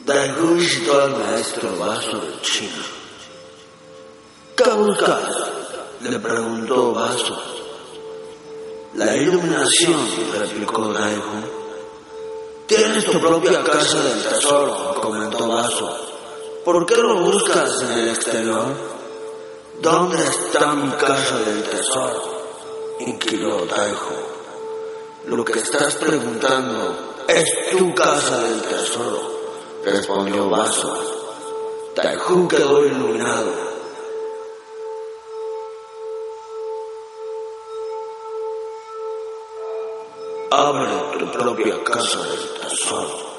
Daigún visitó al maestro Vaso del chino. ¿Qué buscas? Le preguntó Vaso. La iluminación, replicó Daigún. Tienes tu propia casa del tesoro, comentó Vaso. ¿Por qué lo buscas en el exterior? ¿Dónde está mi casa del tesoro? inquirió Daigún. Lo que estás preguntando es tu casa del tesoro respondió Vaso. Taiju quedó iluminado. Abre tu propia casa del tesoro.